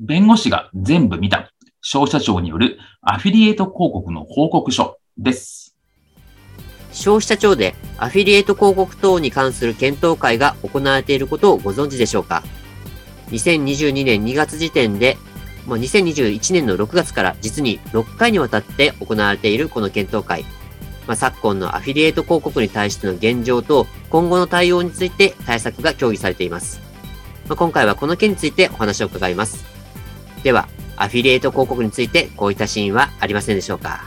弁護士が全部見た消費者庁によるアフィリエイト広告の報告書です消費者庁でアフィリエイト広告等に関する検討会が行われていることをご存知でしょうか？2022年2月時点で、まあ、2021年の6月から実に6回にわたって行われているこの検討会。まあ、昨今のアフィリエイト広告に対しての現状と今後の対応について対策が協議されています。まあ、今回はこの件についてお話を伺います。では、アフィリエイト広告についてこういったシーンはありませんでしょうか？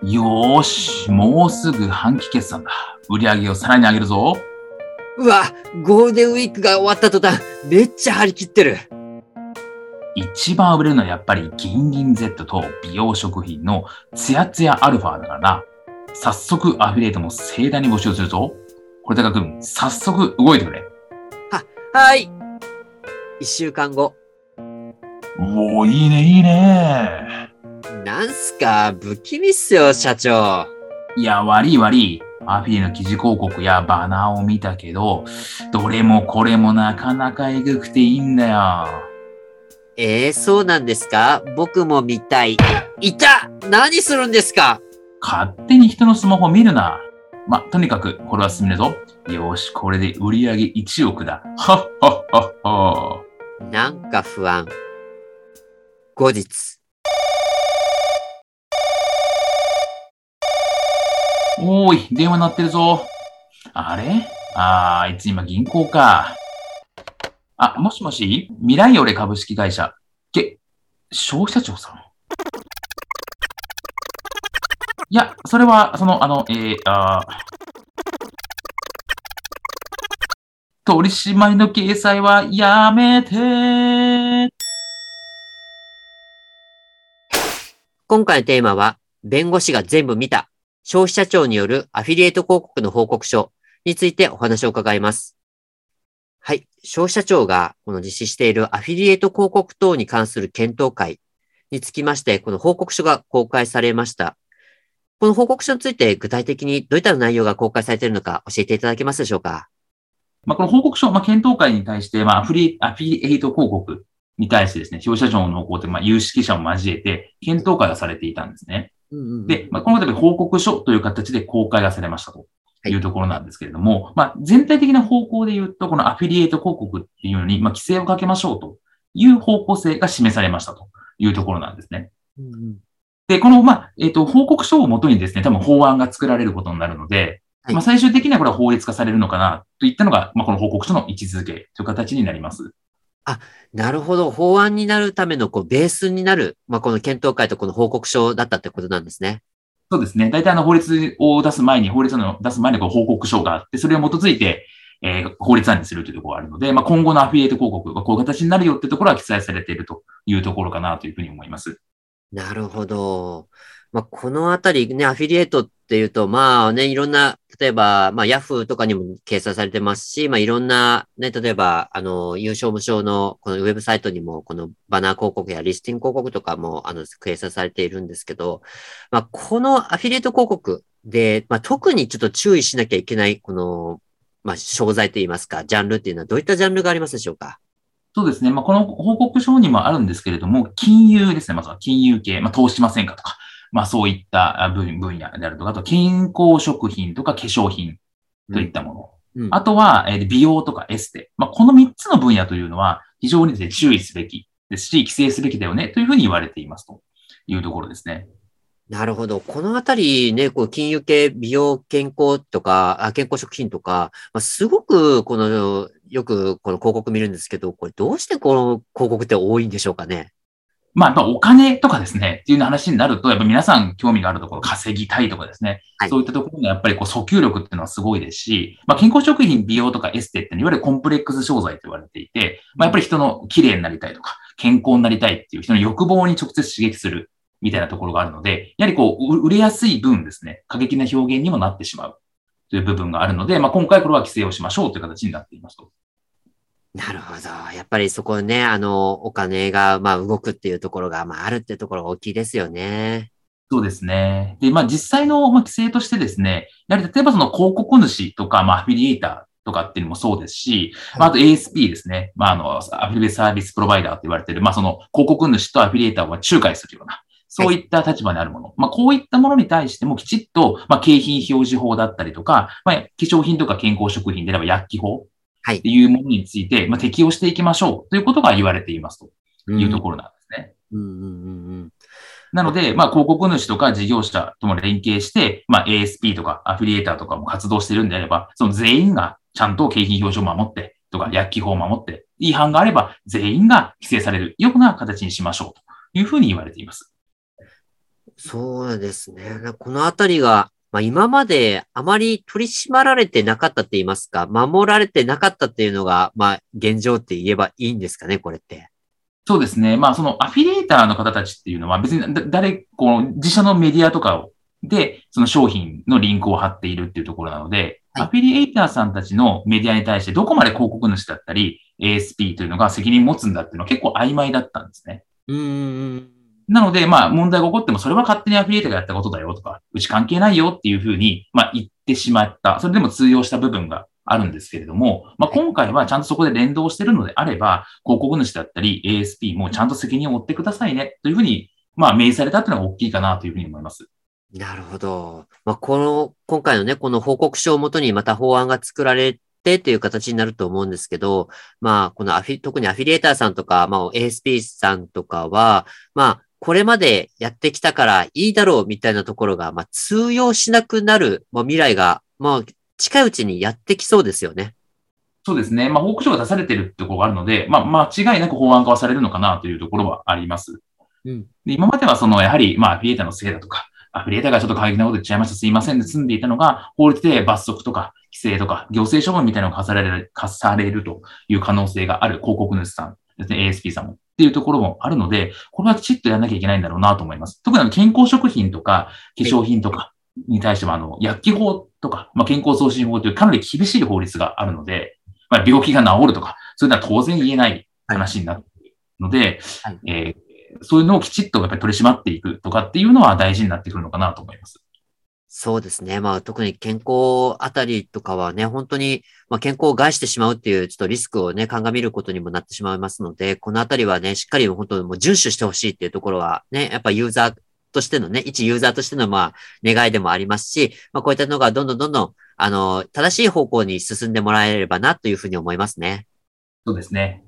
よーし、もうすぐ半期決算だ。売り上げをさらに上げるぞ。うわ、ゴールデンウィークが終わった途端、めっちゃ張り切ってる。一番売れるのはやっぱり銀銀 Z と美容食品のツヤツヤアルファだからな。早速アフィリエイトも盛大に募集するぞ。これ高くん、早速動いてくれ。は、はい。一週間後。おお、いいね、いいね。なんすか、不気味っすよ、社長。いや、悪い悪い。アフィリの記事広告やバナーを見たけど、どれもこれもなかなかエグくていいんだよ。えー、そうなんですか？僕も見たい。いた何するんですか？勝手に人のスマホ見るな。ま、とにかく、これは進めるぞ。よし、これで売り上げ1億だ。はっはっはっは。なんか不安。後日。おーい、電話鳴ってるぞ。あれ？あー、いつ今銀行か。あ、もしもし？未来オレ株式会社。け、消費者庁さん？いや、それは、その、あの、えー、あー取締りの掲載はやめて今回のテーマは、弁護士が全部見た消費者庁によるアフィリエイト広告の報告書についてお話を伺います。はい。消費者庁がこの実施しているアフィリエイト広告等に関する検討会につきまして、この報告書が公開されました。この報告書について具体的にどういった内容が公開されているのか教えていただけますでしょうか？まあ、この報告書、まあ、検討会に対して、まあ、アフリ、アフィリエイト広告に対してですね、消費者庁の方向で、まあ、有識者を交えて、検討会がされていたんですね。で、まあ、この度報告書という形で公開がされましたというところなんですけれども、はい、まあ、全体的な方向で言うと、このアフィリエイト広告っていうのに、まあ、規制をかけましょうという方向性が示されましたというところなんですね。うんで、この、まあ、えっ、ー、と、報告書をもとにですね、多分法案が作られることになるので、はい、まあ、最終的にはこれは法律化されるのかなといったのが、まあ、この報告書の位置づけという形になります。あ、なるほど。法案になるためのこうベースになる、まあ、この検討会とこの報告書だったってことなんですね。そうですね。大体あの法律を出す前に、法律の出す前にこう報告書があって、それを基づいて、えー、法律案にするというところがあるので、まあ、今後のアフィリエイト広告がこういう形になるよってところは記載されているというところかなというふうに思います。なるほど。まあ、このあたりね、アフィリエイトっていうと、まあね、いろんな、例えば、まあ、ヤフーとかにも掲載されてますし、まあ、いろんな、ね、例えば、あの、優勝無償のこのウェブサイトにも、このバナー広告やリスティング広告とかも、あの、掲載されているんですけど、まあ、このアフィリエイト広告で、まあ、特にちょっと注意しなきゃいけない、この、まあ、商材といいますか、ジャンルっていうのはどういったジャンルがありますでしょうか？そうですね。まあ、この報告書にもあるんですけれども、金融ですね。まずは金融系、まあ、投資しませんかとか、まあそういった分分野であるとか、あと健康食品とか化粧品といったもの。うんうん、あとは、え美容とかエステ。まあこの3つの分野というのは非常にですね、注意すべきですし、規制すべきだよねというふうに言われていますというところですね。なるほど。このあたりね、こう金融系、美容、健康とか、あ健康食品とか、まあ、すごく、この、よくこの広告見るんですけど、これどうしてこの広告って多いんでしょうかね？まあ、お金とかですね、っていう話になると、やっぱ皆さん興味があるところ、稼ぎたいとかですね、はい、そういったところのやっぱりこう訴求力っていうのはすごいですし、まあ、健康食品、美容とかエステっていわゆるコンプレックス商材と言われていて、まあ、やっぱり人の綺麗になりたいとか、健康になりたいっていう人の欲望に直接刺激するみたいなところがあるので、やはりこう、売れやすい分ですね、過激な表現にもなってしまうという部分があるので、まあ、今回これは規制をしましょうという形になっていますと。なるほど。やっぱりそこね、あの、お金が、まあ、動くっていうところが、まあ、あるっていうところが大きいですよね。そうですね。で、まあ、実際の、まあ、規制としてですね、やはり例えばその広告主とか、まあ、アフィリエイターとかっていうのもそうですし、まあ、あと ASP ですね。まあ、あの、アフィリエイサービスプロバイダーと言われている、まあ、その広告主とアフィリエイターを仲介するような、そういった立場にあるもの。はい、まあ、こういったものに対してもきちっと、まあ、景品表示法だったりとか、まあ、化粧品とか健康食品であれば薬機法っていうものについて、まあ、適用していきましょうということが言われていますというところなんですね。なので、まあ、広告主とか事業者とも連携して、まあ、ASP とかアフィリエーターとかも活動してるんであれば、その全員がちゃんと景品表示を守って、とか薬機法を守って、違反があれば全員が規制されるような形にしましょうというふうに言われています。そうですね。このあたりが、まあ、今まであまり取り締まられてなかったって言いますか、守られてなかったっていうのが、まあ、現状って言えばいいんですかね、これって。そうですね。まあ、そのアフィリエーターの方たちっていうのは別に誰、この自社のメディアとかをで、その商品のリンクを貼っているっていうところなので、はい、アフィリエーターさんたちのメディアに対してどこまで広告主だったり、ASP というのが責任持つんだっていうのは結構曖昧だったんですね。うん。なので、まあ、問題が起こっても、それは勝手にアフィリエイトがやったことだよとか、うち関係ないよっていうふうに、まあ、言ってしまった。それでも通用した部分があるんですけれども、まあ、今回はちゃんとそこで連動してるのであれば、広告主だったり ASP もちゃんと責任を負ってくださいね、というふうに、まあ、明示されたっていうのが大きいかなというふうに思います。なるほど。まあ、この、今回のね、この報告書をもとにまた法案が作られてという形になると思うんですけど、まあ、このアフィ、特にアフィリエーターさんとか、まあ、ASP さんとかは、まあ、これまでやってきたからいいだろうみたいなところが、まあ、通用しなくなる、まあ、未来が、まあ、近いうちにやってきそうですよね。そうですね。まあ、報告書が出されてるってところがあるので、まあ、間違いなく法案化はされるのかなというところはあります。うん、で今まではその、やはり、まあ、アフィリエーターのせいだとか、アフィリエーターがちょっと過激なこと言っちゃいました、すいませんで済んでいたのが、法律で罰則とか規制とか行政処分みたいなのが課される、課されるという可能性がある広告主さんですね、ASP さんも。っていうところもあるので、これはきちっとやらなきゃいけないんだろうなと思います。特に健康食品とか化粧品とかに対しては、あの、薬機法とか、まあ、健康増進法というかなり厳しい法律があるので、まあ、病気が治るとか、そういうのは当然言えない話になっているので、はい、えー、そういうのをきちっとやっぱり取り締まっていくとかっていうのは大事になってくるのかなと思います。そうですね。まあ特に健康あたりとかはね、本当に、まあ、健康を害してしまうっていうちょっとリスクをね、鑑みることにもなってしまいますので、このあたりはね、しっかり本当にもう遵守してほしいっていうところはね、やっぱユーザーとしてのね、一ユーザーとしてのまあ願いでもありますし、まあこういったのがどんどんどんどん、あの、正しい方向に進んでもらえればなというふうに思いますね。そうですね。